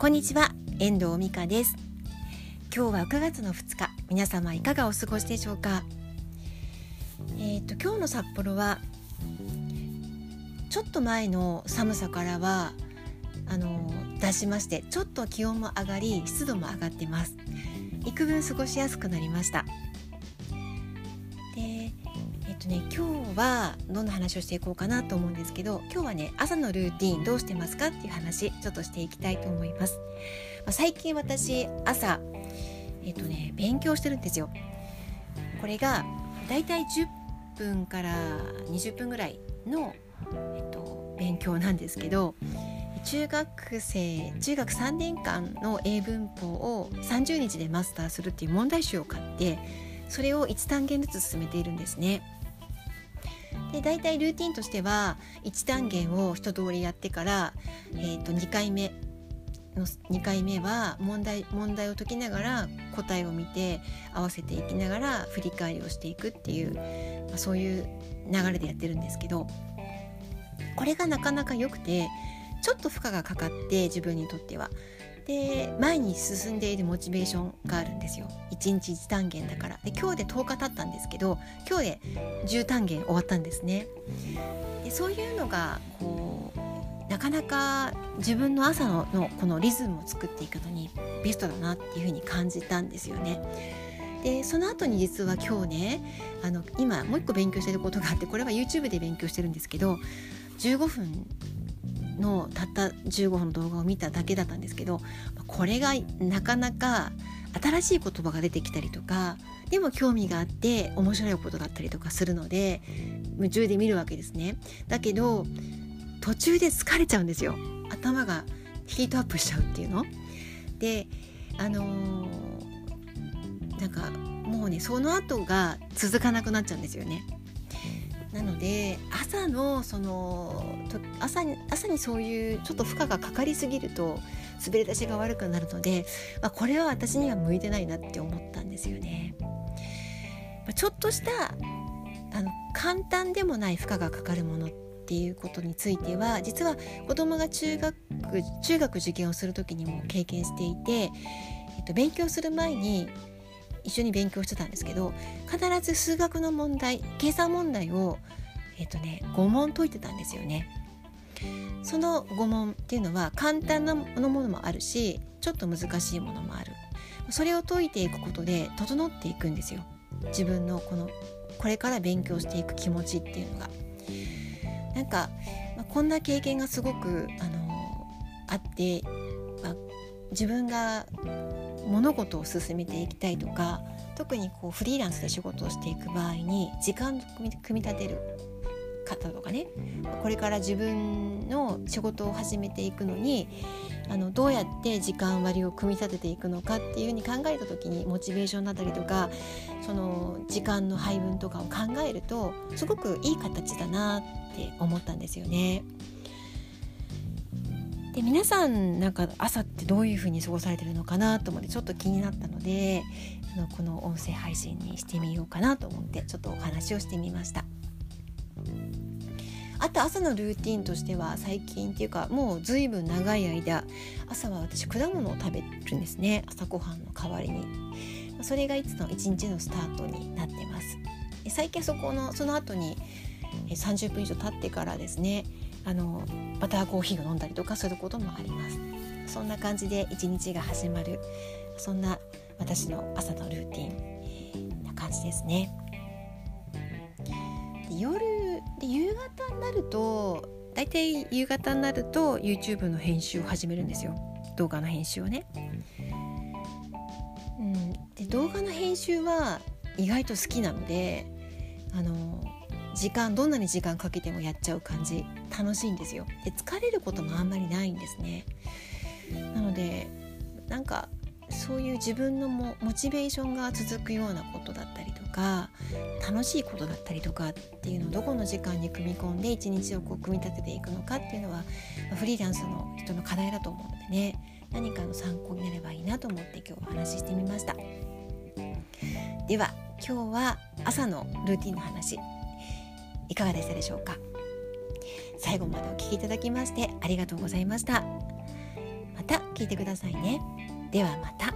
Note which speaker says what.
Speaker 1: こんにちは遠藤美香です。今日は9月の2日皆様いかがお過ごしでしょうか？えっ、ー、と今日の札幌はちょっと前の寒さからはあの出しましてちょっと気温も上がり湿度も上がってます。幾分過ごしやすくなりました。はどんな話をしていこうかなと思うんですけど今日はね朝のルーティンどうしてますかっていう話ちょっとしていきたいと思います、まあ、最近私朝えっ、とね勉強してるんですよこれがだいたい10分から20分ぐらいの、えっと、勉強なんですけど中学生中学3年間の英文法を30日でマスターするっていう問題集を買ってそれを1単元ずつ進めているんですね。で大体ルーティンとしては1単元を一通りやってから、えー、と2回目の2回目は問題問題を解きながら答えを見て合わせていきながら振り返りをしていくっていう、まあ、そういう流れでやってるんですけどこれがなかなか良くてちょっと負荷がかかって自分にとっては。で前に進んでいるモチベーションがあるんですよ。1日1単元だから。で今日で10日経ったんですけど今日で10単元終わったんですね。でそういうのがこうなかなか自分の朝ののこのリズムを作っていくのにベストだなっていうふうに感じたんですよね。でその後に実は今日ねあの今もう一個勉強してることがあってこれは YouTube で勉強してるんですけど15分のたった15分の動画を見ただけだったんですけどこれがなかなか新しい言葉が出てきたりとかでも興味があって面白いことがあったりとかするので夢中で見るわけですね。だけど途中で疲れちゃうんですよ。頭がヒートアップしちゃうっていうの。であのー、なんかもうねその後が続かなくなっちゃうんですよね。なので朝のその朝に朝にそういうちょっと負荷がかかりすぎると滑り出しが悪くなるので、まあ、これは私には向いてないなって思ったんですよね。まあ、ちょっとしたあの簡単でもない負荷がかかるものっていうことについては実は子供が中学中学受験をする時にも経験していて、えっと、勉強する前に一緒に勉強してたんですけど必ず数学の問題計算問題をえっ、とね5問解いてたんですよね。その5問っていうのは簡単なものもあるしちょっと難しいものもある。それを解いていくことで整っていくんですよ。自分のこのこれから勉強していく気持ちっていうのが。なんか、ま、こんな経験がすごくあのあって、まあ、自分が物事を進めていきたいとか特にこうフリーランスで仕事をしていく場合に時間を組み立てる方とかねこれから自分の仕事を始めていくのにあのどうやって時間割を組み立てていくのかっていうふうに考えた時にモチベーションだったりとかその時間の配分とかを考えるとすごくいい形だなって思ったんですよね。で皆さんなんか朝ってどういう風に過ごされてるのかなと思ってちょっと気になったのであのこの音声配信にしてみようかなと思ってちょっとお話をしてみました。あと朝のルーティンとしては最近っていうかもう随分長い間朝は私果物を食べるんですね。朝ごはんの代わりに。それがいつの一日のスタートになってます。最近そこのその後に30分以上経ってからですねあのバターコーヒーを飲んだりとかすることもあります。そんな感じで一日が始まる。そんな私の朝のルーティン、な感じですね。で夜で夕方になるとだいたい夕方になると YouTube の編集を始めるんですよ。動画の編集をね、うん、で動画の編集は意外と好きなのであの時間どんなに時間かけてもやっちゃう感じ。楽しいんですよ。で疲れることもあんまりないんですね。なのでなんかそういう自分のモチベーションが続くようなことだったりとか楽しいことだったりとかっていうのをどこの時間に組み込んで一日をこう組み立てていくのかっていうのはフリーランスの人の課題だと思うのでね何かの参考になればいいなと思って今日お話ししてみました。では今日は朝のルーティンの話。いかがでしたでしょうか？最後までお聴きいただきましてありがとうございました。また聞いてくださいね。ではまた。